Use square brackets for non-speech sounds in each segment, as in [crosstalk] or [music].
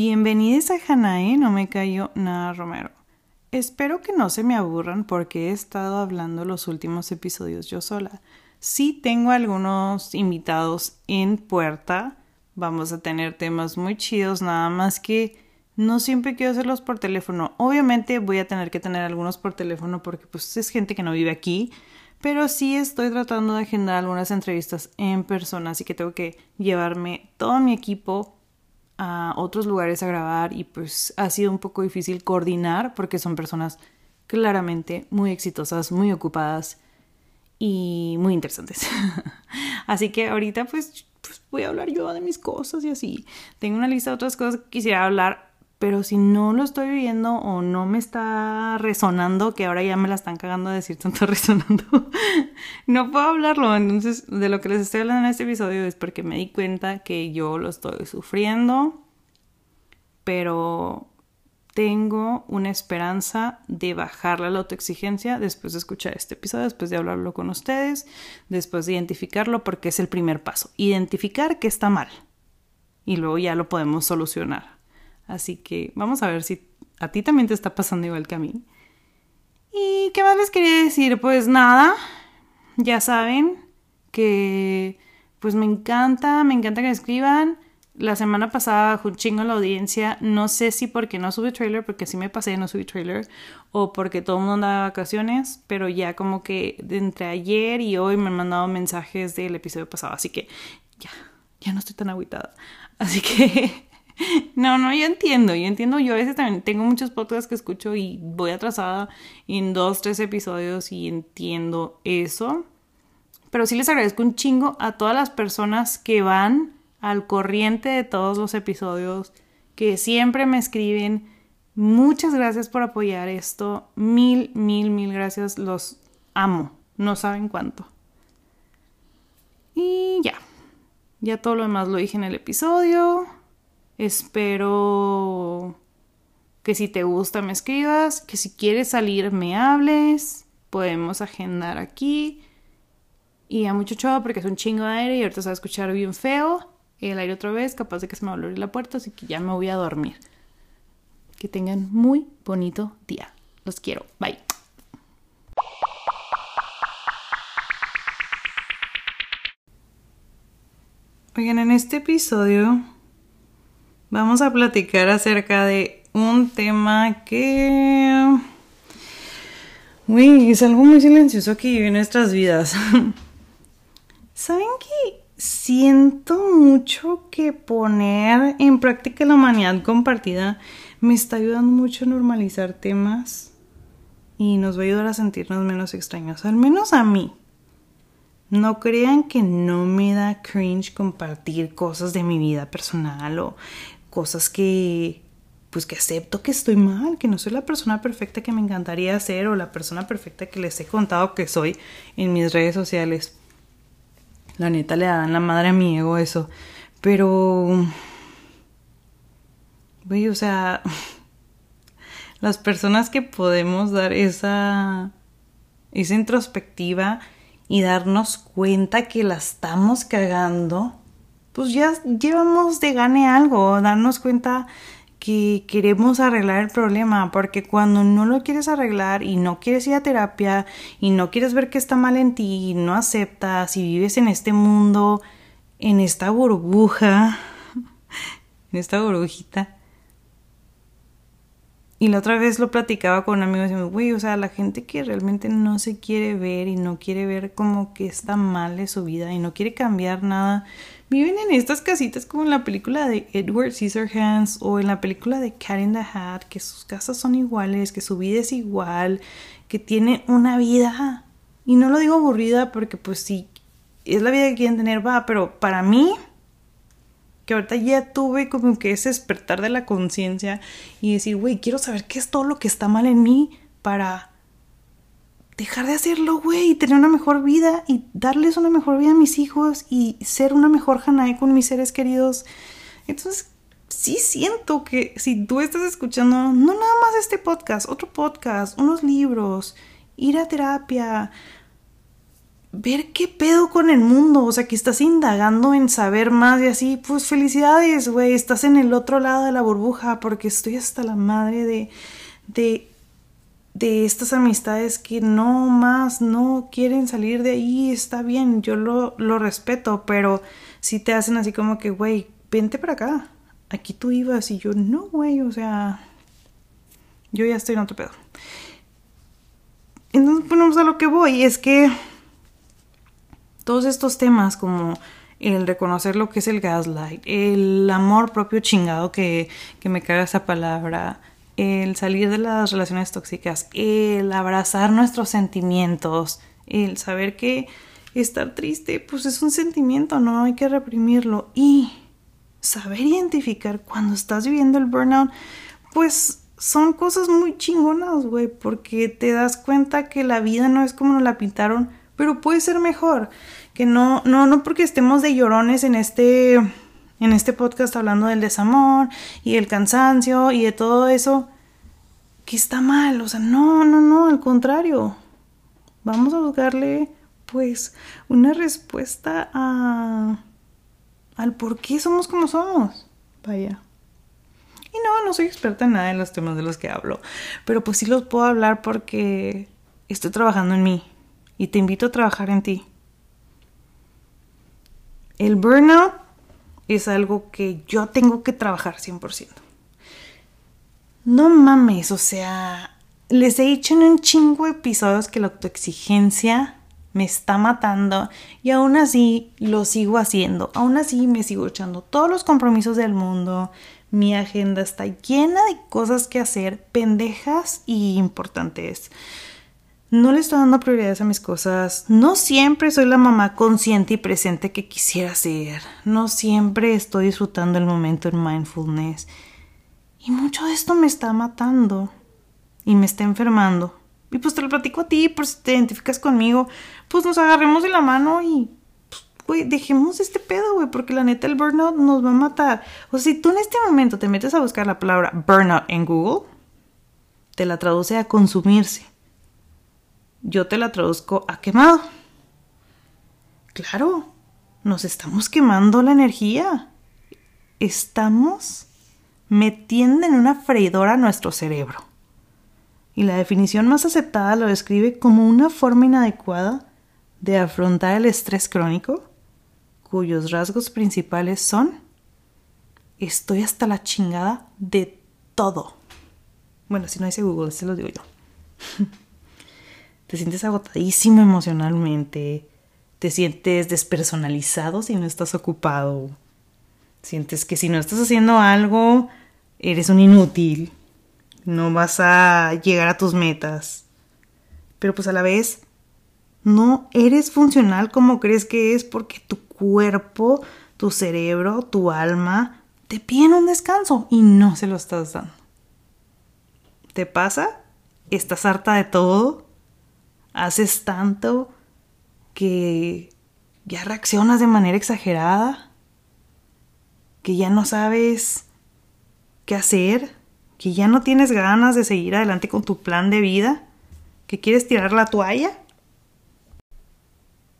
Bienvenidos a Hanae, no me cayó nada Romero. Espero que no se me aburran porque he estado hablando los últimos episodios yo sola. Sí tengo algunos invitados en puerta, vamos a tener temas muy chidos, nada más que no siempre quiero hacerlos por teléfono. Obviamente voy a tener que tener algunos por teléfono porque pues es gente que no vive aquí, pero sí estoy tratando de agendar algunas entrevistas en persona, así que tengo que llevarme todo mi equipo a otros lugares a grabar y pues ha sido un poco difícil coordinar porque son personas claramente muy exitosas, muy ocupadas y muy interesantes. [laughs] así que ahorita pues, pues, voy a hablar yo de mis cosas y así. Tengo una lista de otras cosas que quisiera hablar pero si no lo estoy viendo o no me está resonando, que ahora ya me la están cagando a decir tanto [laughs] resonando, no puedo hablarlo. Entonces, de lo que les estoy hablando en este episodio es porque me di cuenta que yo lo estoy sufriendo, pero tengo una esperanza de bajar la autoexigencia después de escuchar este episodio, después de hablarlo con ustedes, después de identificarlo, porque es el primer paso. Identificar que está mal. Y luego ya lo podemos solucionar. Así que vamos a ver si a ti también te está pasando igual que a mí. ¿Y qué más les quería decir? Pues nada, ya saben que pues me encanta, me encanta que me escriban. La semana pasada un chingo la audiencia. No sé si porque no subí trailer, porque sí me pasé, no subí trailer, o porque todo el mundo andaba de vacaciones, pero ya como que entre ayer y hoy me han mandado mensajes del episodio pasado. Así que ya, ya no estoy tan aguitada. Así que [laughs] No, no, yo entiendo, yo entiendo. Yo a veces también tengo muchos podcasts que escucho y voy atrasada en dos, tres episodios y entiendo eso. Pero sí les agradezco un chingo a todas las personas que van al corriente de todos los episodios, que siempre me escriben. Muchas gracias por apoyar esto. Mil, mil, mil gracias. Los amo. No saben cuánto. Y ya. Ya todo lo demás lo dije en el episodio. Espero que si te gusta me escribas, que si quieres salir me hables, podemos agendar aquí. Y a mucho chavo porque es un chingo de aire y ahorita se va a escuchar bien feo el aire otra vez, capaz de que se me va a abrir la puerta, así que ya me voy a dormir. Que tengan muy bonito día. Los quiero. Bye. Oigan, en este episodio vamos a platicar acerca de un tema que... Uy, es algo muy silencioso que vive en nuestras vidas. [laughs] ¿Saben que siento mucho que poner en práctica la humanidad compartida me está ayudando mucho a normalizar temas y nos va a ayudar a sentirnos menos extraños, al menos a mí. No crean que no me da cringe compartir cosas de mi vida personal o cosas que pues que acepto que estoy mal, que no soy la persona perfecta que me encantaría ser o la persona perfecta que les he contado que soy en mis redes sociales. La neta le dan la madre a mi ego eso. Pero... Güey, o sea... [laughs] Las personas que podemos dar esa... esa introspectiva y darnos cuenta que la estamos cagando pues ya llevamos de gane algo, darnos cuenta que queremos arreglar el problema, porque cuando no lo quieres arreglar y no quieres ir a terapia y no quieres ver que está mal en ti, y no aceptas y vives en este mundo, en esta burbuja, [laughs] en esta burbujita. Y la otra vez lo platicaba con amigos y me güey, o sea, la gente que realmente no se quiere ver y no quiere ver como que está mal de su vida y no quiere cambiar nada, viven en estas casitas como en la película de Edward Scissorhands o en la película de Cat in the Hat, que sus casas son iguales, que su vida es igual, que tiene una vida. Y no lo digo aburrida porque pues sí, es la vida que quieren tener, va, pero para mí, que ahorita ya tuve como que ese despertar de la conciencia y decir, güey, quiero saber qué es todo lo que está mal en mí para dejar de hacerlo, güey, y tener una mejor vida y darles una mejor vida a mis hijos y ser una mejor Hanae con mis seres queridos. Entonces, sí siento que si tú estás escuchando, no nada más este podcast, otro podcast, unos libros, ir a terapia, ver qué pedo con el mundo, o sea, que estás indagando en saber más y así, pues felicidades, güey, estás en el otro lado de la burbuja porque estoy hasta la madre de, de, de estas amistades que no más, no quieren salir de ahí, está bien, yo lo, lo respeto, pero si te hacen así como que, güey, vente para acá, aquí tú ibas y yo, no, güey, o sea, yo ya estoy en otro pedo. Entonces, pues a lo que voy es que todos estos temas como el reconocer lo que es el gaslight, el amor propio chingado que, que me caga esa palabra, el salir de las relaciones tóxicas, el abrazar nuestros sentimientos, el saber que estar triste pues es un sentimiento, no hay que reprimirlo. Y saber identificar cuando estás viviendo el burnout, pues son cosas muy chingonas, güey, porque te das cuenta que la vida no es como nos la pintaron, pero puede ser mejor que no, no, no porque estemos de llorones en este, en este podcast hablando del desamor y el cansancio y de todo eso, que está mal, o sea, no, no, no, al contrario. Vamos a buscarle, pues, una respuesta a, al por qué somos como somos. Vaya. Y no, no soy experta en nada en los temas de los que hablo, pero pues sí los puedo hablar porque estoy trabajando en mí y te invito a trabajar en ti. El burnout es algo que yo tengo que trabajar 100%. No mames, o sea, les he dicho en un chingo de episodios que la autoexigencia me está matando y aún así lo sigo haciendo, aún así me sigo echando todos los compromisos del mundo, mi agenda está llena de cosas que hacer, pendejas y importantes no le estoy dando prioridades a mis cosas, no siempre soy la mamá consciente y presente que quisiera ser, no siempre estoy disfrutando el momento en mindfulness. Y mucho de esto me está matando y me está enfermando. Y pues te lo platico a ti, por si te identificas conmigo, pues nos agarremos de la mano y pues, güey, dejemos este pedo, güey, porque la neta el burnout nos va a matar. O sea, si tú en este momento te metes a buscar la palabra burnout en Google, te la traduce a consumirse yo te la traduzco a quemado. Claro, nos estamos quemando la energía. Estamos metiendo en una freidora nuestro cerebro. Y la definición más aceptada lo describe como una forma inadecuada de afrontar el estrés crónico, cuyos rasgos principales son estoy hasta la chingada de todo. Bueno, si no dice Google, se lo digo yo. [laughs] te sientes agotadísimo emocionalmente, te sientes despersonalizado si no estás ocupado, sientes que si no estás haciendo algo, eres un inútil, no vas a llegar a tus metas, pero pues a la vez no eres funcional como crees que es porque tu cuerpo, tu cerebro, tu alma te piden un descanso y no se lo estás dando. ¿Te pasa? ¿Estás harta de todo? Haces tanto que ya reaccionas de manera exagerada, que ya no sabes qué hacer, que ya no tienes ganas de seguir adelante con tu plan de vida, que quieres tirar la toalla.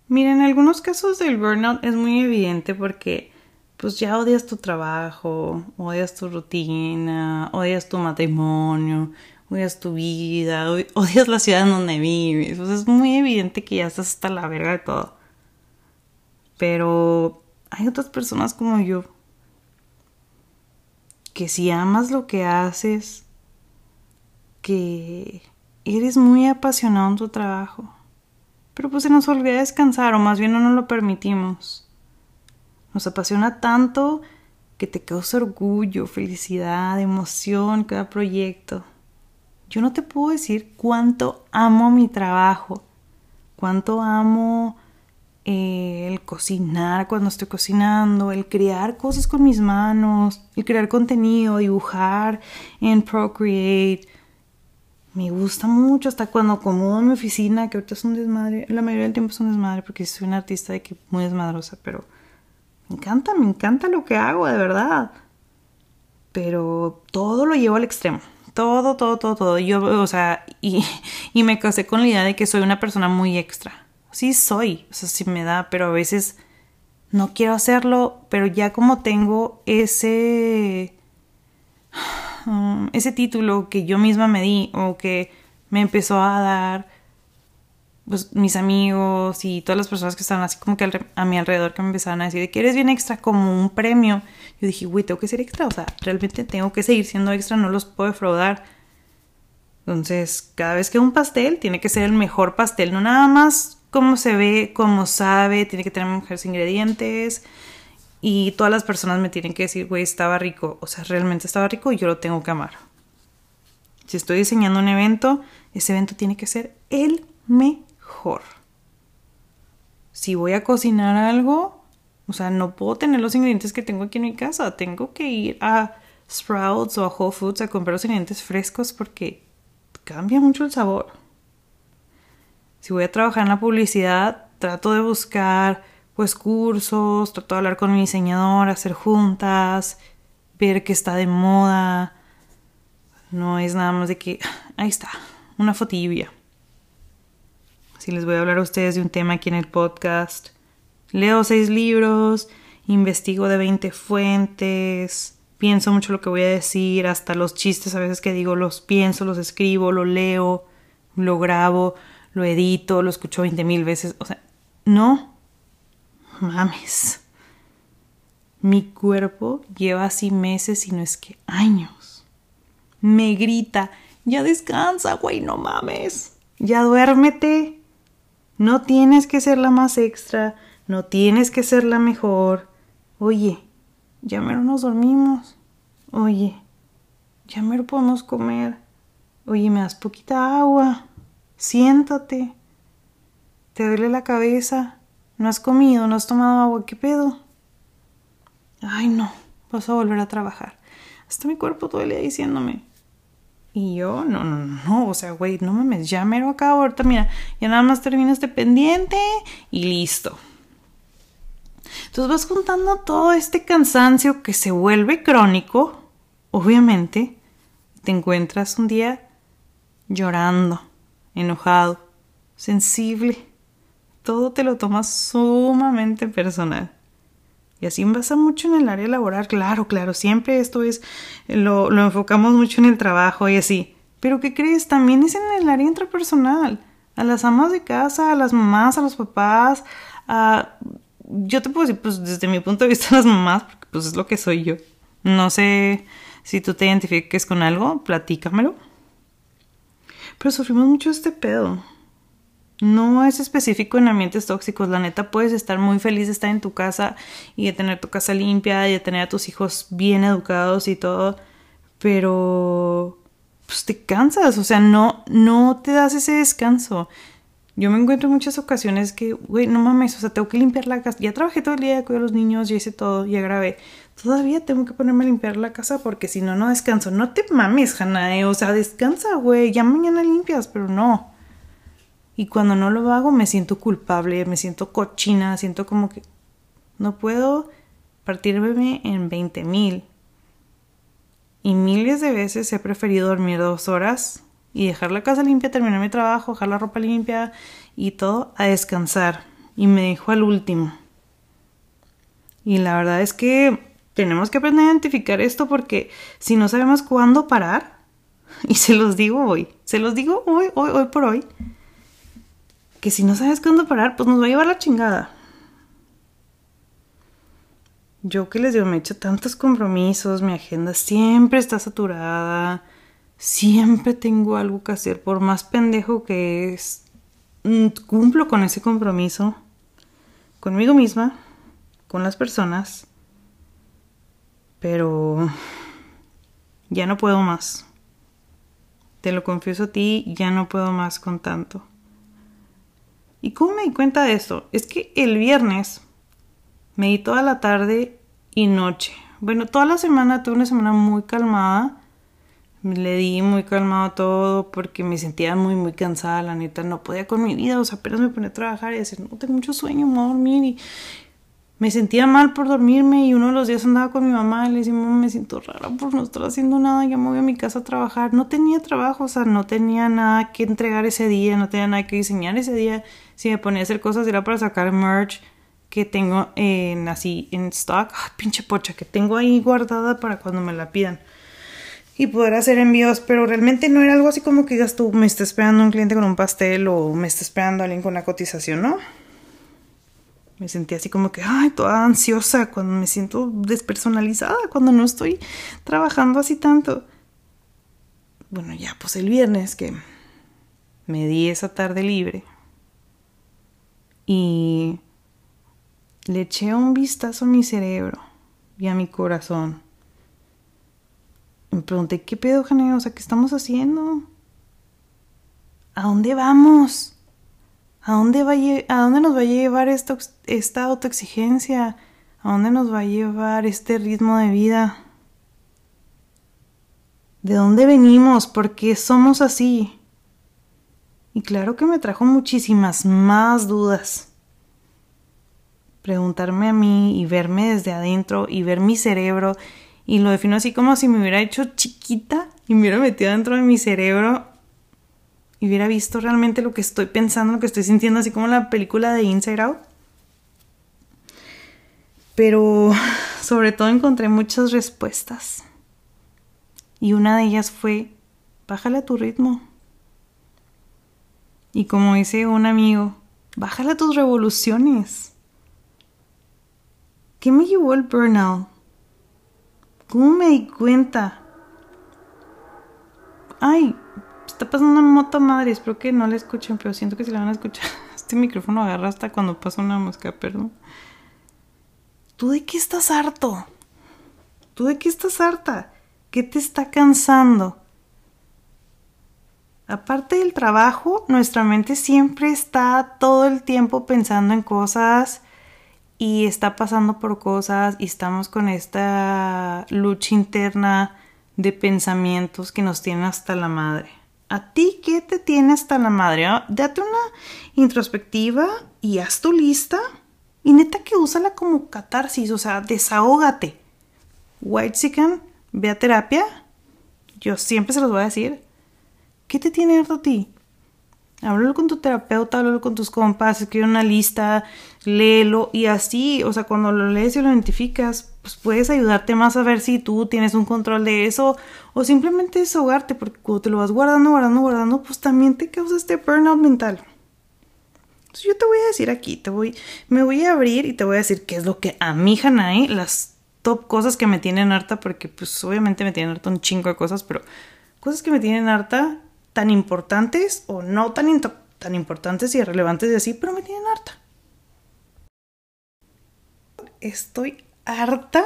Mira, en algunos casos del burnout es muy evidente porque pues ya odias tu trabajo, odias tu rutina, odias tu matrimonio, odias tu vida, [laughs] odias la ciudad en donde vives. es muy evidente que ya estás hasta la verga de todo. Pero hay otras personas como yo que si amas lo que haces, que eres muy apasionado en tu trabajo, pero pues se nos olvida descansar o más bien no nos lo permitimos. Nos apasiona tanto que te causa orgullo, felicidad, emoción cada proyecto. Yo no te puedo decir cuánto amo mi trabajo, cuánto amo eh, el cocinar cuando estoy cocinando, el crear cosas con mis manos, el crear contenido, dibujar en Procreate. Me gusta mucho hasta cuando acomodo mi oficina, que ahorita es un desmadre, la mayoría del tiempo es un desmadre porque soy una artista que muy desmadrosa, pero me encanta, me encanta lo que hago, de verdad. Pero todo lo llevo al extremo todo, todo, todo, todo. Yo, o sea, y, [laughs] y me casé con la idea de que soy una persona muy extra. sí soy, o sea, sí me da, pero a veces no quiero hacerlo, pero ya como tengo ese [sighs] um, ese título que yo misma me di o que me empezó a dar pues, mis amigos y todas las personas que estaban así como que a mi alrededor que me empezaban a decir de que eres bien extra como un premio. Yo dije, güey, tengo que ser extra, o sea, realmente tengo que seguir siendo extra, no los puedo defraudar. Entonces, cada vez que un pastel tiene que ser el mejor pastel, no nada más como se ve, como sabe, tiene que tener mejores ingredientes. Y todas las personas me tienen que decir, güey, estaba rico. O sea, realmente estaba rico y yo lo tengo que amar. Si estoy diseñando un evento, ese evento tiene que ser el mejor. Si voy a cocinar algo, o sea, no puedo tener los ingredientes que tengo aquí en mi casa. Tengo que ir a Sprouts o a Whole Foods a comprar los ingredientes frescos porque cambia mucho el sabor. Si voy a trabajar en la publicidad, trato de buscar pues cursos, trato de hablar con mi diseñador, hacer juntas, ver qué está de moda. No es nada más de que, ahí está, una fotibia. Si les voy a hablar a ustedes de un tema aquí en el podcast, leo seis libros, investigo de 20 fuentes, pienso mucho lo que voy a decir, hasta los chistes a veces que digo los pienso, los escribo, lo leo, lo grabo, lo edito, lo escucho 20 mil veces. O sea, no mames. Mi cuerpo lleva así meses y no es que años. Me grita, ya descansa, güey, no mames. Ya duérmete. No tienes que ser la más extra, no tienes que ser la mejor. Oye, ya mero nos dormimos. Oye, ya mero podemos comer. Oye, me das poquita agua. Siéntate. ¿Te duele la cabeza? No has comido, no has tomado agua, ¿qué pedo? Ay, no, vas a volver a trabajar. Hasta mi cuerpo día diciéndome. Y yo, no, no, no, o sea, güey, no mames, ya mero acabo, ahorita mira, ya nada más termina este pendiente y listo. Entonces vas contando todo este cansancio que se vuelve crónico, obviamente, te encuentras un día llorando, enojado, sensible todo te lo tomas sumamente personal. Y así pasa mucho en el área laboral, claro, claro, siempre esto es, lo, lo enfocamos mucho en el trabajo y así. Pero ¿qué crees? También es en el área intrapersonal. A las amas de casa, a las mamás, a los papás, a... Yo te puedo decir, pues desde mi punto de vista, [laughs] las mamás, porque pues es lo que soy yo. No sé si tú te identifiques con algo, platícamelo. Pero sufrimos mucho este pedo. No es específico en ambientes tóxicos. La neta, puedes estar muy feliz de estar en tu casa y de tener tu casa limpia y de tener a tus hijos bien educados y todo. Pero pues te cansas, o sea, no, no te das ese descanso. Yo me encuentro en muchas ocasiones que, güey, no mames, o sea, tengo que limpiar la casa. Ya trabajé todo el día, cuidé a los niños, ya hice todo, ya grabé. Todavía tengo que ponerme a limpiar la casa porque si no, no descanso. No te mames, Hanae, o sea, descansa, güey. Ya mañana limpias, pero no. Y cuando no lo hago me siento culpable, me siento cochina, siento como que no puedo partirme en 20 mil. Y miles de veces he preferido dormir dos horas y dejar la casa limpia, terminar mi trabajo, dejar la ropa limpia y todo a descansar. Y me dejo al último. Y la verdad es que tenemos que aprender a identificar esto porque si no sabemos cuándo parar, [laughs] y se los digo hoy, se los digo hoy, hoy, hoy por hoy, que si no sabes cuándo parar, pues nos va a llevar la chingada. Yo que les digo, me he hecho tantos compromisos, mi agenda siempre está saturada, siempre tengo algo que hacer, por más pendejo que es, mm, cumplo con ese compromiso, conmigo misma, con las personas, pero ya no puedo más. Te lo confieso a ti, ya no puedo más con tanto. ¿Y cómo me di cuenta de esto? Es que el viernes me di toda la tarde y noche. Bueno, toda la semana tuve una semana muy calmada. Le di muy calmado todo porque me sentía muy, muy cansada, la neta. No podía con mi vida, o sea, apenas me ponía a trabajar y decir, no tengo mucho sueño, me voy a dormir. Y me sentía mal por dormirme y uno de los días andaba con mi mamá y le decía, me siento rara por no estar haciendo nada, ya me voy a mi casa a trabajar. No tenía trabajo, o sea, no tenía nada que entregar ese día, no tenía nada que diseñar ese día. Si me ponía a hacer cosas era para sacar merch que tengo en así en stock, pinche pocha, que tengo ahí guardada para cuando me la pidan. Y poder hacer envíos, pero realmente no era algo así como que digas tú, me está esperando un cliente con un pastel o me está esperando alguien con una cotización, ¿no? Me sentí así como que, ay, toda ansiosa cuando me siento despersonalizada, cuando no estoy trabajando así tanto. Bueno, ya, pues el viernes que me di esa tarde libre y le eché un vistazo a mi cerebro y a mi corazón. Me pregunté, ¿qué pedo, Jane? O sea, ¿qué estamos haciendo? ¿A dónde vamos? ¿A dónde, va a, dónde nos va a llevar esto, esta autoexigencia? ¿A dónde nos va a llevar este ritmo de vida? ¿De dónde venimos? ¿Por qué somos así? Y claro que me trajo muchísimas más dudas. Preguntarme a mí y verme desde adentro y ver mi cerebro y lo defino así como si me hubiera hecho chiquita y me hubiera metido dentro de mi cerebro y hubiera visto realmente lo que estoy pensando, lo que estoy sintiendo, así como la película de Inside Out. Pero sobre todo encontré muchas respuestas. Y una de ellas fue, bájale a tu ritmo. Y como dice un amigo, bájale tus revoluciones. ¿Qué me llevó el burnout? ¿Cómo me di cuenta? Ay, está pasando una moto madre, espero que no la escuchen, pero siento que si la van a escuchar. [laughs] Este micrófono agarra hasta cuando pasa una mosca, perdón. ¿Tú de qué estás harto? ¿Tú de qué estás harta? ¿Qué te está cansando? Aparte del trabajo, nuestra mente siempre está todo el tiempo pensando en cosas y está pasando por cosas y estamos con esta lucha interna de pensamientos que nos tienen hasta la madre. ¿A ti qué te tiene hasta la madre? Ah, date una introspectiva y haz tu lista. Y neta que úsala como catarsis, o sea, desahógate. White chicken, ve a terapia. Yo siempre se los voy a decir. ¿Qué te tiene harto a ti? Háblalo con tu terapeuta, háblalo con tus compas, escribe una lista, léelo y así, o sea, cuando lo lees y lo identificas, pues puedes ayudarte más a ver si tú tienes un control de eso o simplemente desahogarte, porque cuando te lo vas guardando, guardando, guardando, pues también te causa este burnout mental. Entonces yo te voy a decir aquí, te voy, me voy a abrir y te voy a decir qué es lo que a mi Hanai, las top cosas que me tienen harta, porque pues obviamente me tienen harta un chingo de cosas, pero cosas que me tienen harta tan importantes o no tan, tan importantes y relevantes de así, pero me tienen harta. Estoy harta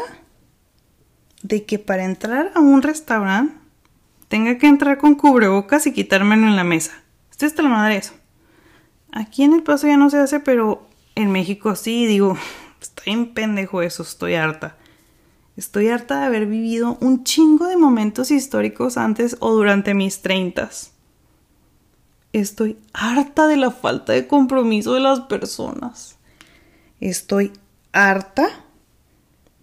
de que para entrar a un restaurante tenga que entrar con cubrebocas y quitármelo en la mesa. Estoy hasta la madre eso. Aquí en el paso ya no se hace, pero en México sí, digo, [laughs] está en pendejo eso, estoy harta. Estoy harta de haber vivido un chingo de momentos históricos antes o durante mis treintas. Estoy harta de la falta de compromiso de las personas. Estoy harta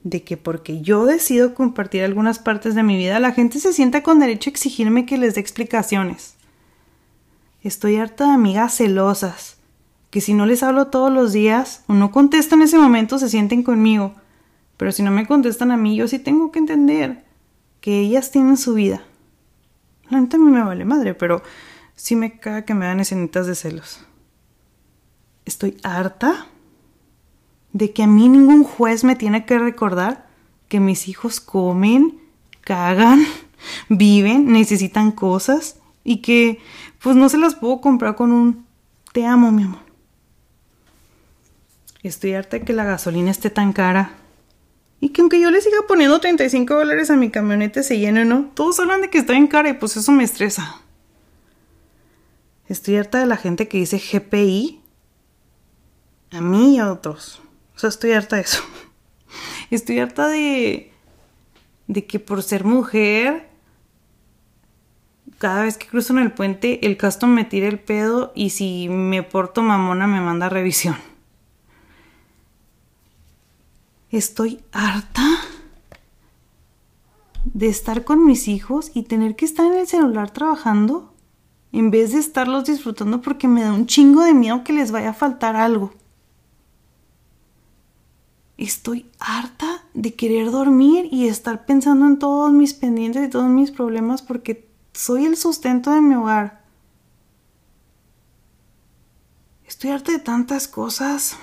de que porque yo decido compartir algunas partes de mi vida, la gente se sienta con derecho a exigirme que les dé explicaciones. Estoy harta de amigas celosas, que si no les hablo todos los días o no contesto en ese momento se sienten conmigo, pero si no me contestan a mí, yo sí tengo que entender que ellas tienen su vida. La neta a mí me vale madre, pero sí me caga que me dan escenitas de celos. Estoy harta de que a mí ningún juez me tiene que recordar que mis hijos comen, cagan, [laughs] viven, necesitan cosas y que pues no se las puedo comprar con un te amo, mi amor. Estoy harta de que la gasolina esté tan cara. Y que aunque yo le siga poniendo 35 dólares a mi camioneta se llene, ¿no? Todos hablan de que está en cara y pues eso me estresa. Estoy harta de la gente que dice GPI a mí y a otros. O sea, estoy harta de eso. [laughs] Estoy harta de, de que por ser mujer, cada vez que cruzo en el puente, el custom me tira el pedo y si me porto mamona me manda revisión. Estoy harta de estar con mis hijos y tener que estar en el celular trabajando en vez de estarlos disfrutando porque me da un chingo de miedo que les vaya a faltar algo. Estoy harta de querer dormir y estar pensando en todos mis pendientes y todos mis problemas porque soy el sustento de mi hogar. Estoy harta de tantas cosas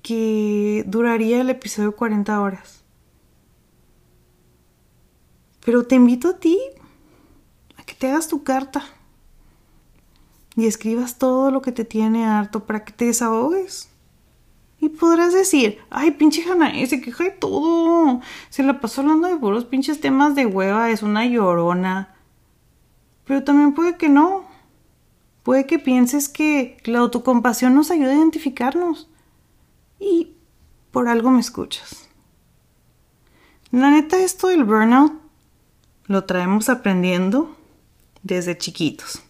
que duraría el episodio 40 horas. Pero te invito a ti que te hagas tu carta y escribas todo lo que te tiene harto para que te desahogues. Y podrás decir, ay, pinche Hanae, se queja de todo. Se la pasó hablando de puros pinches temas de hueva, es una llorona. Pero también puede que no. Puede que pienses que la autocompasión nos ayuda a identificarnos. Y por algo me escuchas. La neta, esto del burnout lo traemos aprendiendo desde chiquitos.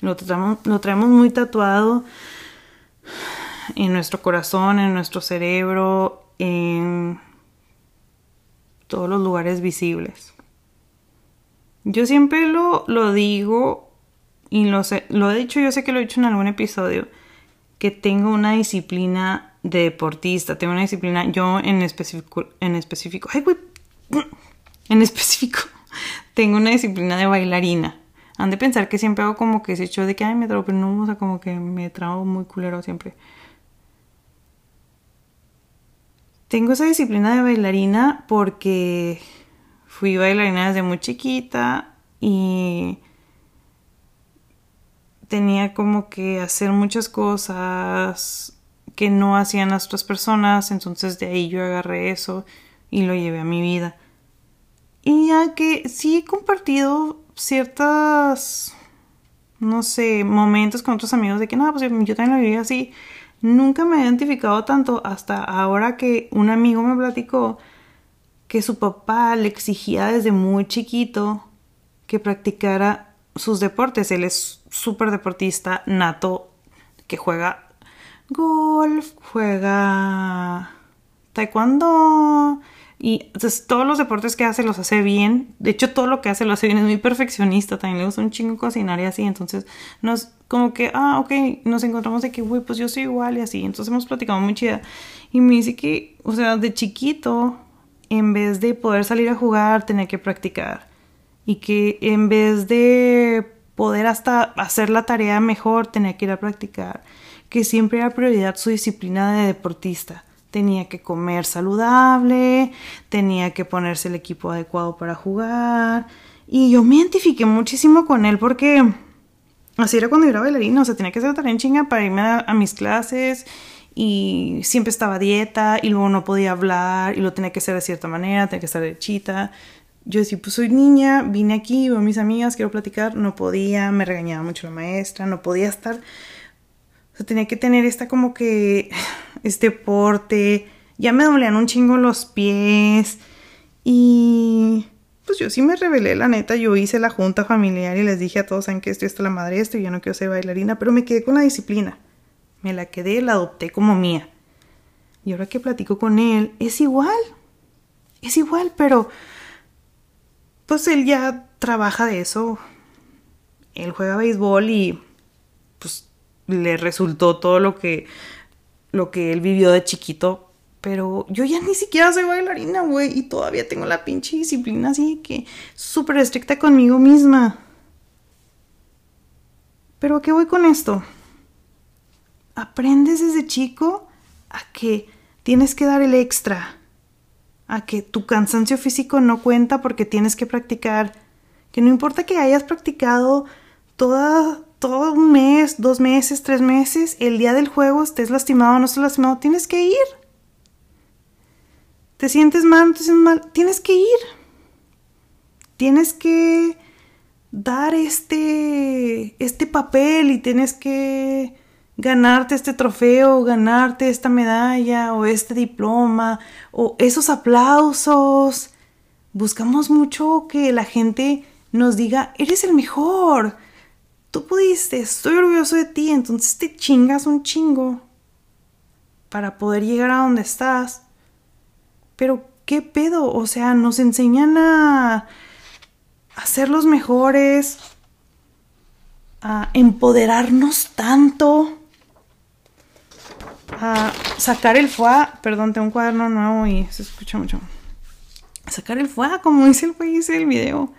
Lo traemos, lo traemos muy tatuado en nuestro corazón, en nuestro cerebro, en todos los lugares visibles. Yo siempre lo, lo digo y lo, sé, lo he dicho, yo sé que lo he dicho en algún episodio, que tengo una disciplina de deportista, tengo una disciplina, yo en específico, en específico, ay, güey, en específico, tengo una disciplina de bailarina. Han de pensar que siempre hago como que ese hecho de que, ay, me trago, pero no, o sea, como que me trago muy culero siempre. Tengo esa disciplina de bailarina porque fui bailarina desde muy chiquita y tenía como que hacer muchas cosas que no hacían las otras personas, entonces de ahí yo agarré eso y lo llevé a mi vida. Y ya que sí he compartido ciertas, no sé, momentos con otros amigos de que no, pues yo también lo viví así. Nunca me he identificado tanto hasta ahora que un amigo me platicó que su papá le exigía desde muy chiquito que practicara sus deportes. Él es súper deportista nato que juega golf, juega taekwondo, y entonces todos los deportes que hace los hace bien. De hecho, todo lo que hace lo hace bien. Es muy perfeccionista. También le gusta un chingo cocinar y así. Entonces, nos como que, ah, ok, nos encontramos de que, güey, pues yo soy igual y así. Entonces hemos platicado muy chida. Y me dice que, o sea, de chiquito, en vez de poder salir a jugar, tenía que practicar. Y que en vez de poder hasta hacer la tarea mejor, tenía que ir a practicar. Que siempre era prioridad su disciplina de deportista tenía que comer saludable, tenía que ponerse el equipo adecuado para jugar. Y yo me identifiqué muchísimo con él porque así era cuando yo era bailarina, o sea, tenía que hacer tarea en chinga para irme a, mis clases y siempre estaba dieta y luego no podía hablar y lo tenía que hacer de cierta manera, tenía que estar derechita. Yo decía, pues soy niña, vine aquí, veo a mis amigas, quiero platicar, no podía, me regañaba mucho la maestra, no podía estar o sea, tenía que tener esta como que, este porte. Ya me dolían un chingo los pies. Y pues yo sí me rebelé, la neta. Yo hice la junta familiar y les dije a todos, saben que esto está la madre esto y yo no quiero ser bailarina, pero me quedé con la disciplina. Me la quedé, la adopté como mía. Y ahora que platico con él, es igual. Es igual, pero pues él ya trabaja de eso. Él juega béisbol y pues le resultó todo lo que, lo que él vivió de chiquito. Pero yo ya ni siquiera soy bailarina, güey. Y todavía tengo la pinche disciplina así que súper estricta conmigo misma. Pero ¿a qué voy con esto? Aprendes desde chico a que tienes que dar el extra. A que tu cansancio físico no cuenta porque tienes que practicar. Que no importa que hayas practicado toda todo un mes, dos meses, tres meses, el día del juego estés lastimado o no estés lastimado, tienes que ir. Te sientes mal, te sientes mal, tienes que ir. Tienes que dar este, este papel y tienes que ganarte este trofeo, ganarte esta medalla o este diploma o esos aplausos. Buscamos mucho que la gente nos diga, eres el mejor, tú pudiste, estoy orgulloso de ti, entonces te chingas un chingo. para poder llegar a donde estás. Pero, ¿qué pedo? O sea, nos enseñan a, a ser los mejores, a empoderarnos tanto, a sacar el foie. Perdón, tengo un cuaderno nuevo y se escucha mucho. Sacar el foie, como dice el país del video.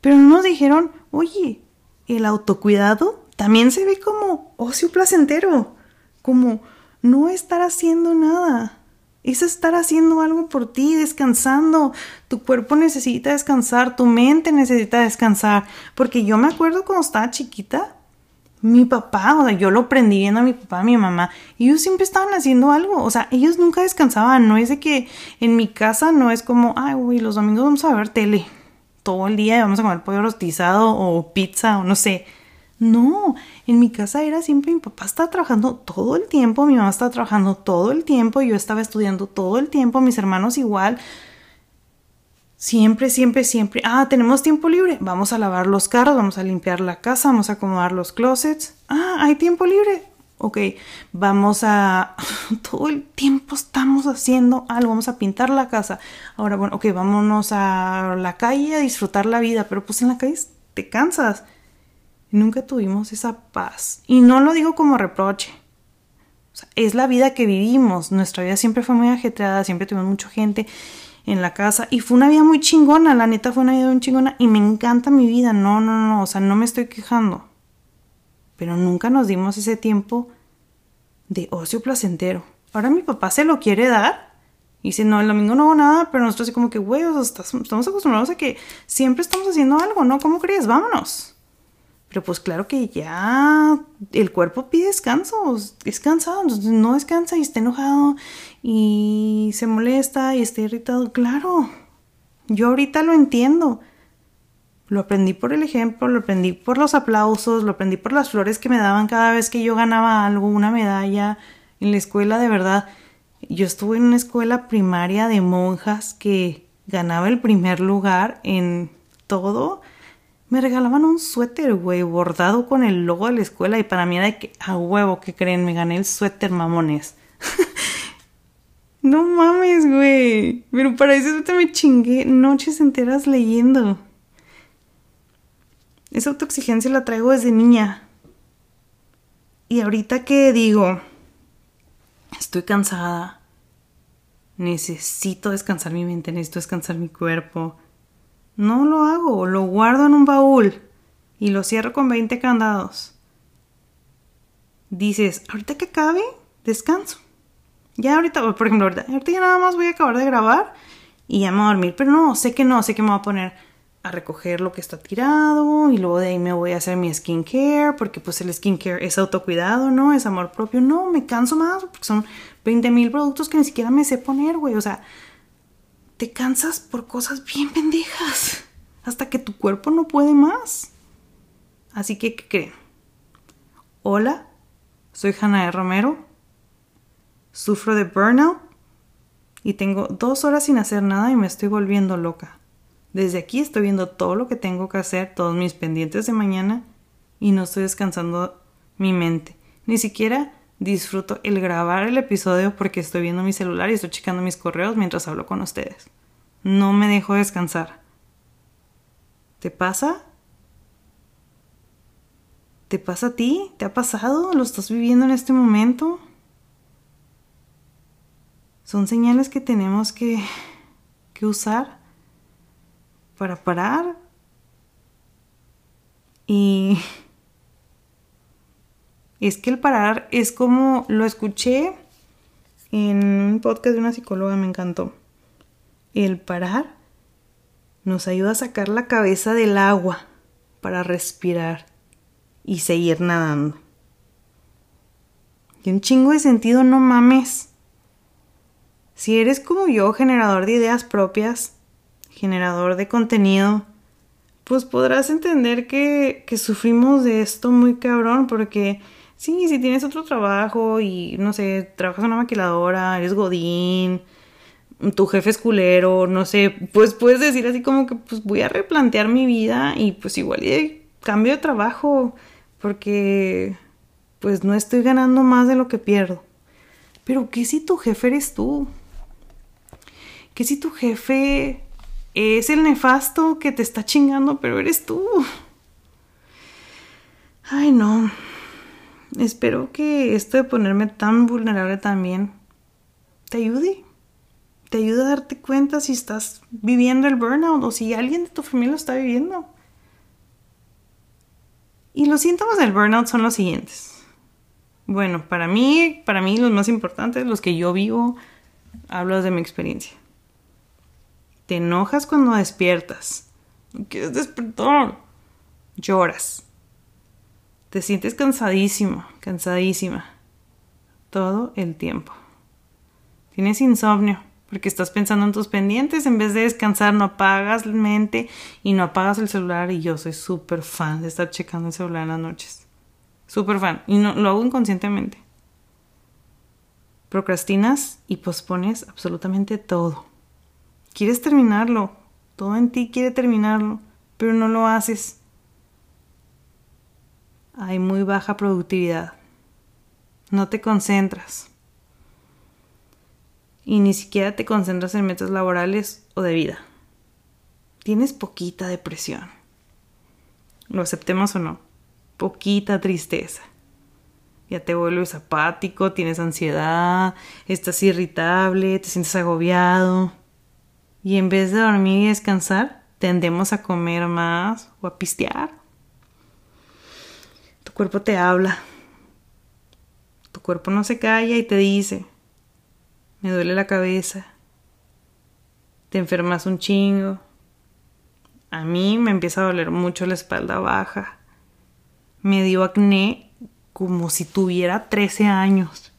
Pero no nos dijeron, oye, el autocuidado también se ve como ocio placentero, como no estar haciendo nada. Es estar haciendo algo por ti, descansando. Tu cuerpo necesita descansar, tu mente necesita descansar. Porque yo me acuerdo cuando estaba chiquita, mi papá, o sea, yo lo aprendí viendo a mi papá, a mi mamá, y ellos siempre estaban haciendo algo, o sea, ellos nunca descansaban, no es de que en mi casa no es como, ay, güey, los domingos vamos a ver tele todo el día y vamos a comer pollo rostizado o pizza o no sé. No, en mi casa era siempre mi papá estaba trabajando todo el tiempo, mi mamá estaba trabajando todo el tiempo, yo estaba estudiando todo el tiempo, mis hermanos igual. Siempre, siempre, siempre. Ah, tenemos tiempo libre. Vamos a lavar los carros, vamos a limpiar la casa, vamos a acomodar los closets. Ah, hay tiempo libre. Ok, vamos a... [laughs] Todo el tiempo estamos haciendo algo, vamos a pintar la casa. Ahora, bueno, ok, vámonos a la calle a disfrutar la vida, pero pues en la calle te cansas Nunca tuvimos esa paz. Y no lo digo como reproche. es la vida que vivimos. Nuestra vida siempre fue muy ajetreada, siempre tuvimos mucha gente en la casa y fue una vida muy chingona, la neta fue una vida muy chingona y me encanta mi vida. No, no, no, o sea, no me estoy quejando. Pero nunca nos dimos ese tiempo de ocio placentero. Ahora mi papá se lo quiere dar. Y dice, no, el domingo no hago nada, pero nosotros así como que, güey, estamos acostumbrados a que siempre estamos haciendo algo, ¿no? ¿Cómo crees? Vámonos. Pero pues claro que ya el cuerpo pide descanso, es cansado, entonces no descansa y está enojado y se molesta y está irritado. Claro, yo ahorita lo entiendo. Lo aprendí por el ejemplo, lo aprendí por los aplausos, lo aprendí por las flores que me daban cada vez que yo ganaba algo, una medalla en la escuela de verdad. Yo estuve en una escuela primaria de monjas que ganaba el primer lugar en todo me regalaban un suéter, güey, bordado con el logo de la escuela y para mí era de que, a huevo, que creen? Me gané el suéter, mamones. [laughs] no mames, güey. Pero para ese suéter me chingué noches enteras leyendo. Esa autoexigencia la traigo desde niña. Y ahorita que digo, estoy cansada, necesito descansar mi mente, necesito descansar mi cuerpo no lo hago, lo guardo en un baúl y lo cierro con 20 candados. Dices, ahorita que acabe, descanso. Ya ahorita, por ejemplo, ahorita, ya nada más voy a acabar de grabar y ya me voy a dormir. Pero no, sé que no, sé que me voy a poner a recoger lo que está tirado y luego de ahí me voy a hacer mi skincare porque pues el skincare es autocuidado, ¿no? Es amor propio. No, me canso más porque son 20 mil productos que ni siquiera me sé poner, güey. O sea, te cansas por cosas bien pendejas hasta que tu cuerpo no puede más. Así que, ¿qué creen? Hola, soy Hannah Romero, sufro de burnout y tengo dos horas sin hacer nada y me estoy volviendo loca. Desde aquí estoy viendo todo lo que tengo que hacer, todos mis pendientes de mañana y no estoy descansando mi mente. Ni siquiera disfruto el grabar el episodio porque estoy viendo mi celular y estoy checando mis correos mientras hablo con ustedes. No me dejo descansar. ¿Te pasa? ¿Te pasa a ti? ¿Te ha pasado? ¿Lo estás viviendo en este momento? Son señales que tenemos que, que usar para parar y [laughs] es que el parar es como lo escuché en un podcast de una psicóloga, me encantó. El parar nos ayuda a sacar la cabeza del agua para respirar y seguir nadando. Y un chingo de sentido, no mames. Si eres como yo, generador de ideas propias, generador de contenido, pues podrás entender que, que sufrimos de esto muy cabrón porque Sí, si tienes otro trabajo y, no sé, trabajas en una maquiladora, eres godín, tu jefe es culero, no sé, pues puedes decir así como que pues voy a replantear mi vida y pues igual y cambio de trabajo porque pues no estoy ganando más de lo que pierdo. Pero ¿qué si tu jefe eres tú? ¿Qué si tu jefe es el nefasto que te está chingando, pero eres tú? Ay, no. Espero que esto de ponerme tan vulnerable también te ayude. Te ayude a darte cuenta si estás viviendo el burnout o si alguien de tu familia lo está viviendo. Y los síntomas del burnout son los siguientes. Bueno, para mí, para mí los más importantes, los que yo vivo, hablo de mi experiencia. Te enojas cuando despiertas. No quieres despertar. Lloras. Te sientes cansadísimo, cansadísima. Todo el tiempo. Tienes insomnio porque estás pensando en tus pendientes. En vez de descansar, no apagas la mente y no apagas el celular. Y yo soy súper fan de estar checando el celular en las noches. Súper fan. Y no, lo hago inconscientemente. Procrastinas y pospones absolutamente todo. Quieres terminarlo. Todo en ti quiere terminarlo, pero no lo haces. Hay muy baja productividad. No te concentras. Y ni siquiera te concentras en metas laborales o de vida. Tienes poquita depresión. Lo aceptemos o no poquita tristeza. Ya te vuelves apático, tienes ansiedad, estás irritable, te sientes agobiado. Y en vez de dormir y descansar, tendemos a comer más o a pistear. Tu cuerpo te habla. Tu cuerpo no se calla y te dice, me duele la cabeza. Te enfermas un chingo. A mí me empieza a doler mucho la espalda baja me dio acné como si tuviera 13 años.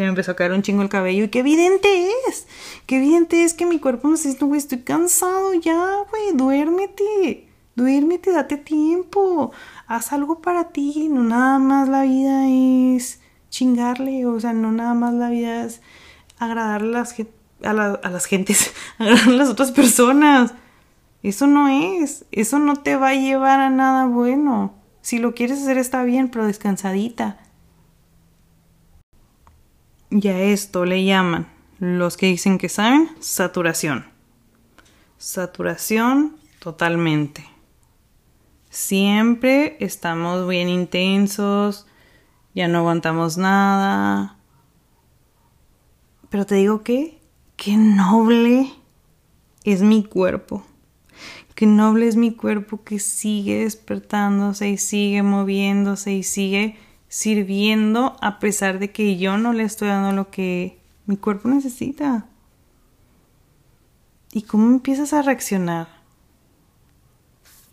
Se me empezó a caer un chingo el cabello y qué evidente es. Qué evidente es que mi cuerpo me dice, güey, estoy cansado ya, güey, duérmete. Duérmete, date tiempo. Haz algo para ti. No nada más la vida es chingarle. O sea, no nada más la vida es agradarle a las, a, las gentes, [laughs] agradarle a las otras personas. Eso no es. Eso no te va a llevar a nada bueno. Si lo quieres hacer está bien, pero descansadita. Y a esto le llaman, los que dicen que saben, saturación. Saturación totalmente. Siempre estamos bien intensos, ya no aguantamos nada. Pero te digo que, qué noble es mi cuerpo. Qué noble es mi cuerpo que sigue despertándose y sigue moviéndose y sigue sirviendo a pesar de que yo no le estoy dando lo que mi cuerpo necesita. ¿Y cómo empiezas a reaccionar?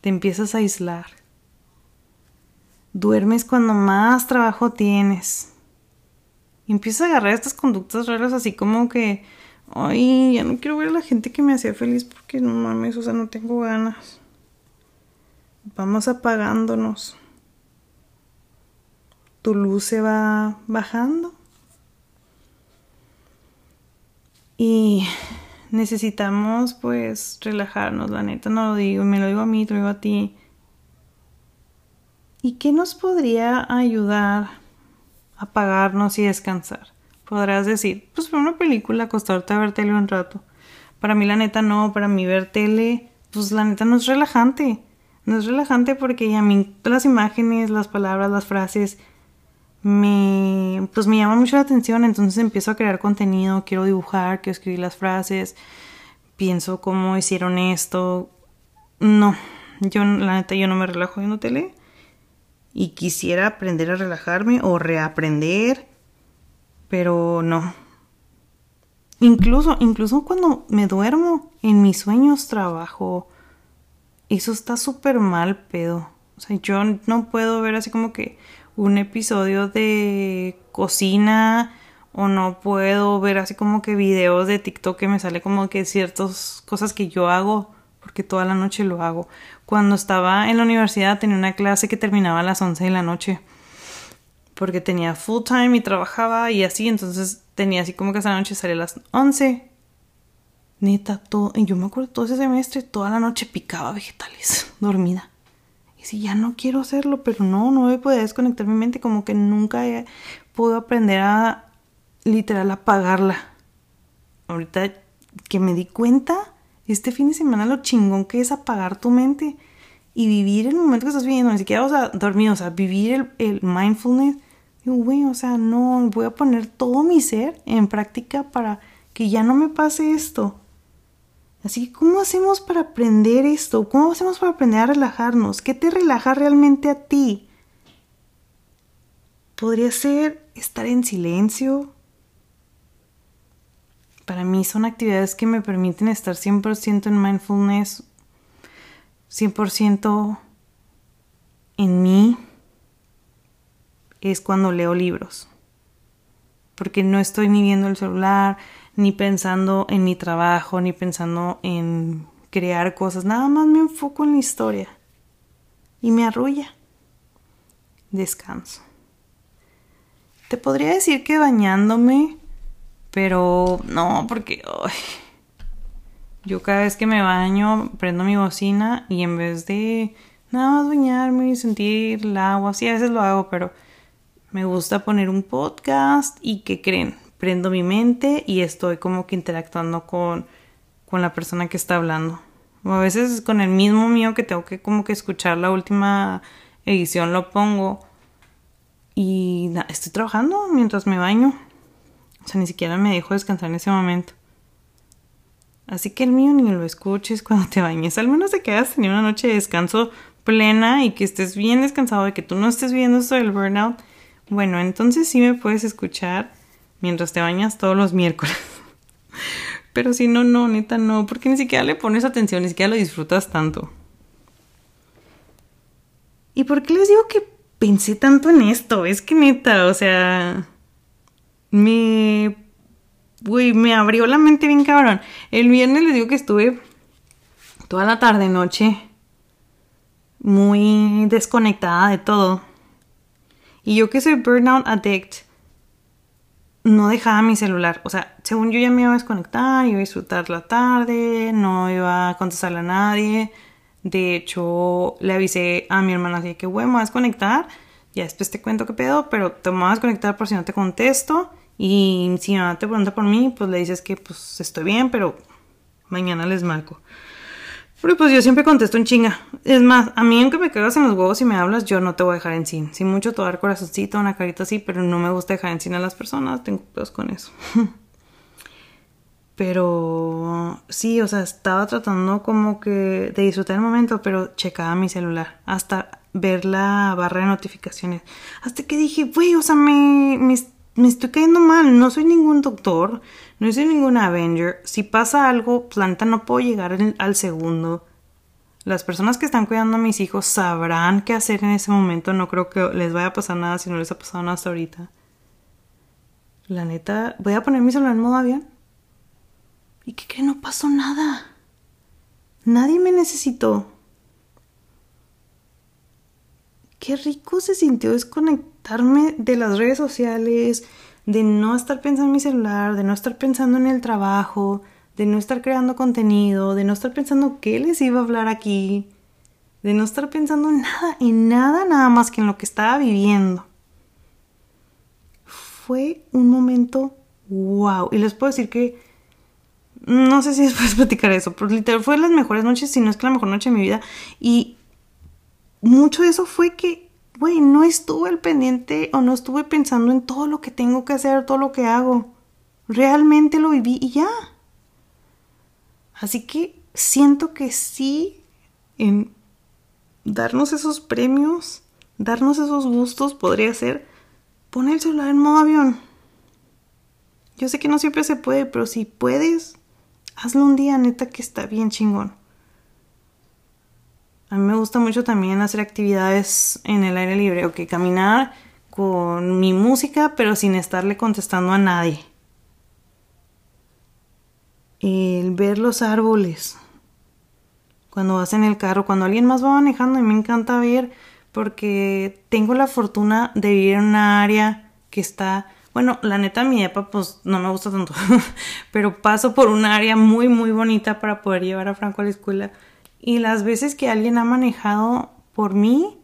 Te empiezas a aislar. Duermes cuando más trabajo tienes. Y empiezas a agarrar estas conductas raras así como que Ay, ya no quiero ver a la gente que me hacía feliz porque no mames, o sea, no tengo ganas. Vamos apagándonos. Tu luz se va bajando. Y necesitamos pues relajarnos, la neta no lo digo, me lo digo a mí, te lo digo a ti. ¿Y qué nos podría ayudar a apagarnos y descansar? podrás decir, pues por una película acostarte a ver tele un rato. Para mí la neta no, para mí ver tele, pues la neta no es relajante. No es relajante porque a mí las imágenes, las palabras, las frases me pues me llaman mucho la atención, entonces empiezo a crear contenido, quiero dibujar, quiero escribir las frases, pienso cómo hicieron esto. No, yo la neta yo no me relajo viendo tele y quisiera aprender a relajarme o reaprender pero no. Incluso, incluso cuando me duermo, en mis sueños trabajo. Eso está súper mal, pedo. O sea, yo no puedo ver así como que un episodio de cocina o no puedo ver así como que videos de TikTok que me sale como que ciertas cosas que yo hago porque toda la noche lo hago. Cuando estaba en la universidad tenía una clase que terminaba a las 11 de la noche porque tenía full time y trabajaba y así, entonces tenía así como que esa noche salía a las 11. Neta, todo, yo me acuerdo todo ese semestre, toda la noche picaba vegetales, [laughs] dormida. Si ya no quiero hacerlo, pero no, no me puedo desconectar mi mente, como que nunca puedo aprender a literal apagarla. Ahorita que me di cuenta, este fin de semana lo chingón que es apagar tu mente y vivir el momento que estás viviendo, ni siquiera, o sea, dormir, o sea, vivir el, el mindfulness. Digo, güey, o sea, no, voy a poner todo mi ser en práctica para que ya no me pase esto. Así que, ¿cómo hacemos para aprender esto? ¿Cómo hacemos para aprender a relajarnos? ¿Qué te relaja realmente a ti? Podría ser estar en silencio. Para mí son actividades que me permiten estar 100% en mindfulness, 100% en mí. Es cuando leo libros. Porque no estoy ni viendo el celular, ni pensando en mi trabajo, ni pensando en crear cosas. Nada más me enfoco en la historia. Y me arrulla. Descanso. Te podría decir que bañándome, pero no, porque yo cada vez que me baño prendo mi bocina y en vez de nada más bañarme y sentir el agua, sí, a veces lo hago, pero me gusta poner un podcast y que creen, prendo mi mente y estoy como que interactuando con, con la persona que está hablando. O a veces con el mismo mío que tengo que como que escuchar la última edición lo pongo y estoy trabajando mientras me baño. O sea, ni siquiera me dejo descansar en ese momento. Así que el mío ni lo escuches cuando te bañes. Al menos de que hayas tenido una noche de descanso plena y que estés bien descansado, de que tú no estés viendo esto del burnout. Bueno, entonces sí me puedes escuchar mientras te bañas todos los miércoles. [laughs] Pero si no, no, neta, no, porque ni siquiera le pones atención, ni siquiera lo disfrutas tanto. ¿Y por qué les digo que pensé tanto en esto? Es que neta, o sea, me... Güey, me abrió la mente bien cabrón. El viernes les digo que estuve toda la tarde, noche, muy desconectada de todo. Y yo que soy burnout addict, no dejaba mi celular. O sea, según yo ya me iba a desconectar, iba a disfrutar la tarde, no iba a contestarle a nadie. De hecho, le avisé a mi hermana así que, güey, me voy a desconectar. Ya después te cuento qué pedo, pero te voy a desconectar por si no te contesto. Y si mi mamá te pregunta por mí, pues le dices que pues estoy bien, pero mañana les marco. Pero pues yo siempre contesto en chinga. Es más, a mí aunque me cagas en los huevos y me hablas, yo no te voy a dejar en sin. Si mucho te voy dar corazoncito, una carita así, pero no me gusta dejar en sin a las personas, tengo pedos con eso. [laughs] pero sí, o sea, estaba tratando como que de disfrutar el momento, pero checaba mi celular hasta ver la barra de notificaciones. Hasta que dije, güey, o sea, me, me, me estoy cayendo mal, no soy ningún doctor no soy ningún Avenger. Si pasa algo, planta, no puedo llegar al segundo. Las personas que están cuidando a mis hijos sabrán qué hacer en ese momento. No creo que les vaya a pasar nada si no les ha pasado nada hasta ahorita. La neta, voy a poner mi celular en modo avión. ¿Y qué creen? No pasó nada. Nadie me necesitó. Qué rico se sintió desconectarme de las redes sociales, de no estar pensando en mi celular, de no estar pensando en el trabajo, de no estar creando contenido, de no estar pensando qué les iba a hablar aquí, de no estar pensando en nada, en nada nada más que en lo que estaba viviendo. Fue un momento wow. Y les puedo decir que no sé si [laughs] después platicar eso, pero literal fue las mejores noches, si no es que la mejor noche de mi vida. Y mucho de eso fue que güey, no estuve al pendiente o no estuve pensando en todo lo que tengo que hacer, todo lo que hago. Realmente lo viví y ya. Así que siento que sí, en darnos esos premios, darnos esos gustos, podría ser poner el celular en modo avión. Yo sé que no siempre se puede, pero si puedes, hazlo un día, neta, que está bien chingón. A mí me gusta mucho también hacer actividades en el aire libre, o que caminar con mi música, pero sin estarle contestando a nadie. El ver los árboles. Cuando vas en el carro, cuando alguien más va manejando, y me encanta ver porque tengo la fortuna de vivir en una área que está, bueno, la neta mi EPA pues no me gusta tanto, [laughs] pero paso por un área muy muy bonita para poder llevar a Franco a la escuela y las veces que alguien ha manejado por mí,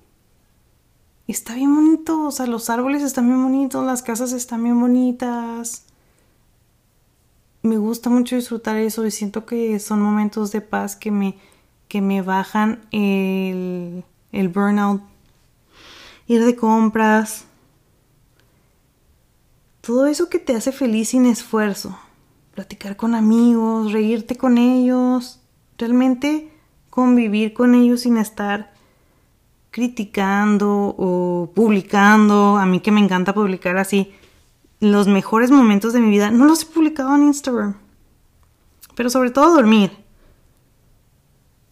está bien bonito. O sea, los árboles están bien bonitos, las casas están bien bonitas. me gusta mucho disfrutar eso y siento que son momentos de paz que me, que me bajan el, el burnout. Ir de compras. Todo eso que te hace feliz sin esfuerzo. Platicar con amigos, reírte con ellos. Realmente convivir con ellos sin estar criticando o publicando. A mí que me encanta publicar así los mejores momentos de mi vida. No los he publicado en Instagram. Pero sobre todo dormir.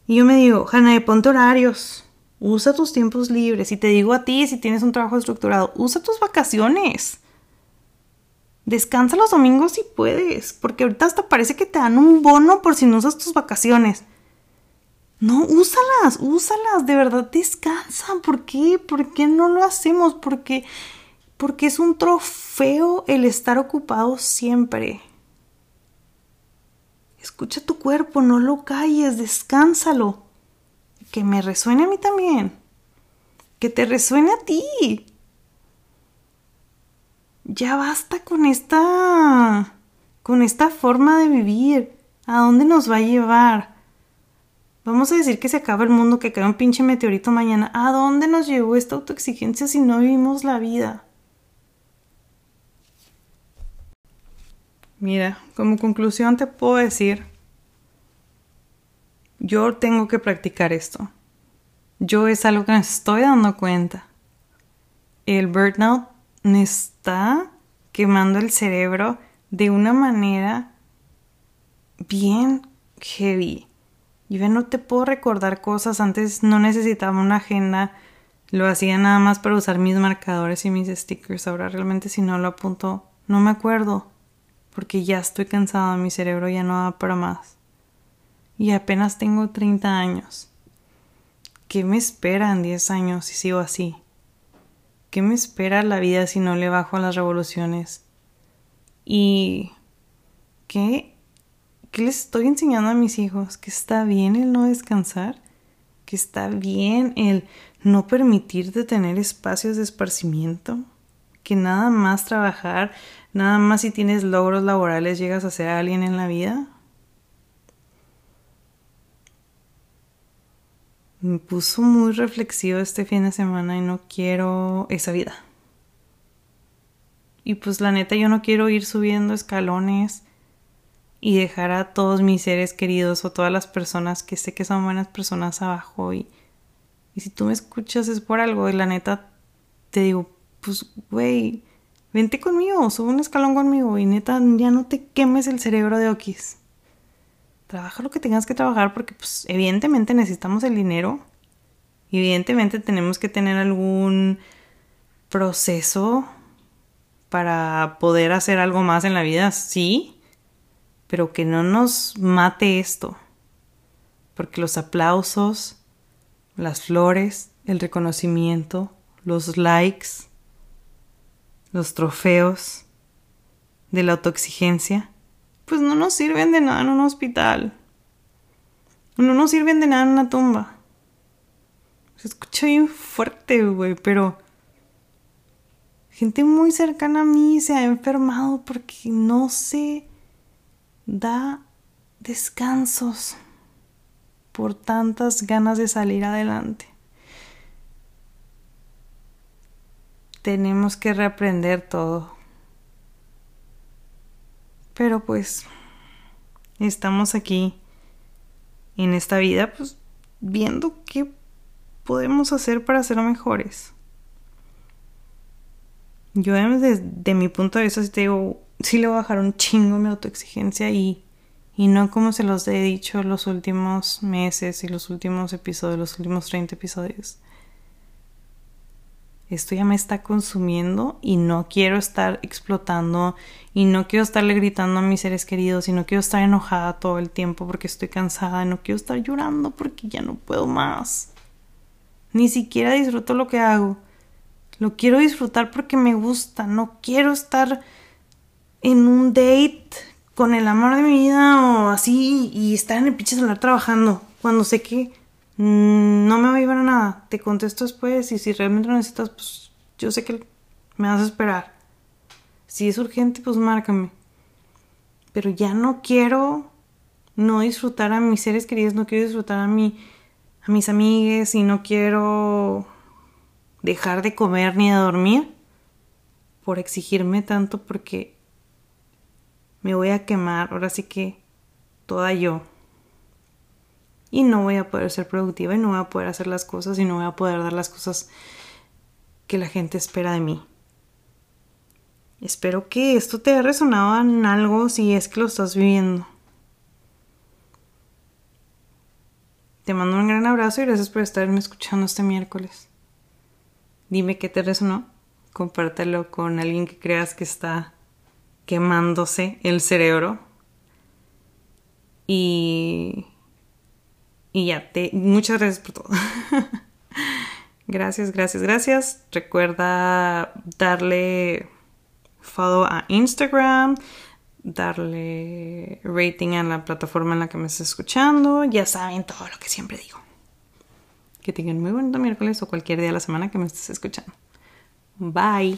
Y yo me digo, Hannah, ponte horarios. Usa tus tiempos libres. Y te digo a ti, si tienes un trabajo estructurado, usa tus vacaciones. Descansa los domingos si puedes. Porque ahorita hasta parece que te dan un bono por si no usas tus vacaciones. No, úsalas, úsalas, de verdad descansa. ¿Por qué? ¿Por qué no lo hacemos? Porque, porque es un trofeo el estar ocupado siempre. Escucha tu cuerpo, no lo calles, descánsalo. Que me resuene a mí también. Que te resuene a ti. Ya basta con esta. con esta forma de vivir. ¿A dónde nos va a llevar? Vamos a decir que se acaba el mundo, que cae un pinche meteorito mañana. ¿A dónde nos llevó esta autoexigencia si no vivimos la vida? Mira, como conclusión te puedo decir, yo tengo que practicar esto. Yo es algo que me estoy dando cuenta. El burnout me está quemando el cerebro de una manera bien heavy. Yo no te puedo recordar cosas. Antes no necesitaba una agenda. Lo hacía nada más para usar mis marcadores y mis stickers. Ahora realmente si no lo apunto, no me acuerdo. Porque ya estoy cansada, mi cerebro ya no da para más. Y apenas tengo 30 años. ¿Qué me espera en 10 años si sigo así? ¿Qué me espera la vida si no le bajo a las revoluciones? ¿Y qué ¿Qué les estoy enseñando a mis hijos? Que está bien el no descansar, que está bien el no permitirte tener espacios de esparcimiento, que nada más trabajar, nada más si tienes logros laborales llegas a ser alguien en la vida. Me puso muy reflexivo este fin de semana y no quiero esa vida. Y pues la neta yo no quiero ir subiendo escalones y dejar a todos mis seres queridos o todas las personas que sé que son buenas personas abajo y, y si tú me escuchas es por algo y la neta te digo, pues güey, vente conmigo, sube un escalón conmigo y neta ya no te quemes el cerebro de Okis. Trabaja lo que tengas que trabajar porque pues evidentemente necesitamos el dinero. Evidentemente tenemos que tener algún proceso para poder hacer algo más en la vida, sí pero que no nos mate esto, porque los aplausos, las flores, el reconocimiento, los likes, los trofeos de la autoexigencia, pues no nos sirven de nada en un hospital. No nos sirven de nada en una tumba. Se escucha bien fuerte, güey, pero gente muy cercana a mí se ha enfermado porque no se da descansos por tantas ganas de salir adelante. Tenemos que reaprender todo. Pero pues estamos aquí en esta vida pues viendo qué podemos hacer para ser mejores. Yo desde mi punto de vista te digo, sí le voy a bajar un chingo mi autoexigencia y, y no como se los he dicho los últimos meses y los últimos episodios, los últimos 30 episodios. Esto ya me está consumiendo y no quiero estar explotando y no quiero estarle gritando a mis seres queridos y no quiero estar enojada todo el tiempo porque estoy cansada, no quiero estar llorando porque ya no puedo más. Ni siquiera disfruto lo que hago. Lo quiero disfrutar porque me gusta, no quiero estar en un date con el amor de mi vida o así y estar en el pinche celular trabajando cuando sé que mm, no me va a llevar a nada. Te contesto después y si realmente lo necesitas, pues yo sé que me vas a esperar. Si es urgente, pues márcame. pero ya no quiero no disfrutar a mis seres queridos, no quiero disfrutar a, mi, a mis amigues y no quiero dejar de comer ni de dormir por exigirme tanto porque me voy a quemar, ahora sí que toda yo. Y no voy a poder ser productiva y no voy a poder hacer las cosas y no voy a poder dar las cosas que la gente espera de mí. Espero que esto te haya resonado en algo si es que lo estás viviendo. Te mando un gran abrazo y gracias por estarme escuchando este miércoles. Dime qué te resonó. Compártelo con alguien que creas que está quemándose el cerebro. Y. Y ya, te. Muchas gracias por todo. [laughs] gracias, gracias, gracias. Recuerda darle follow a Instagram, darle rating a la plataforma en la que me estés escuchando. Ya saben todo lo que siempre digo. Que tengan muy bonito miércoles o cualquier día de la semana que me estés escuchando. Bye.